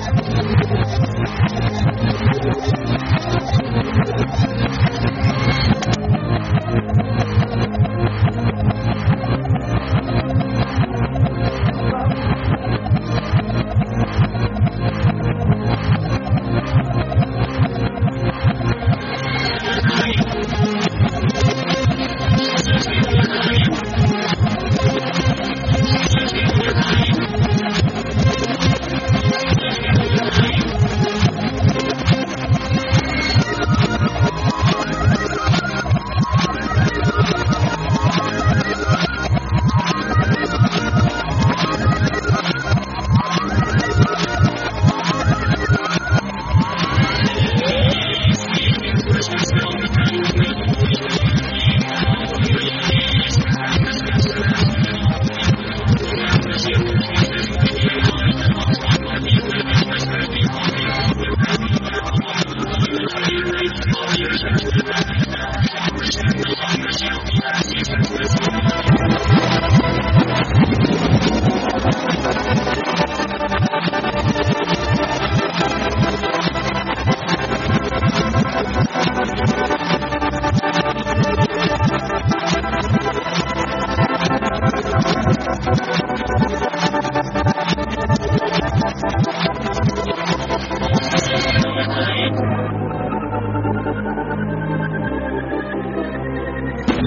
Thank you. Music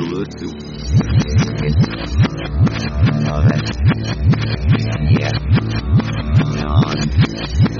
lawsuit. Love it. Yeah. On.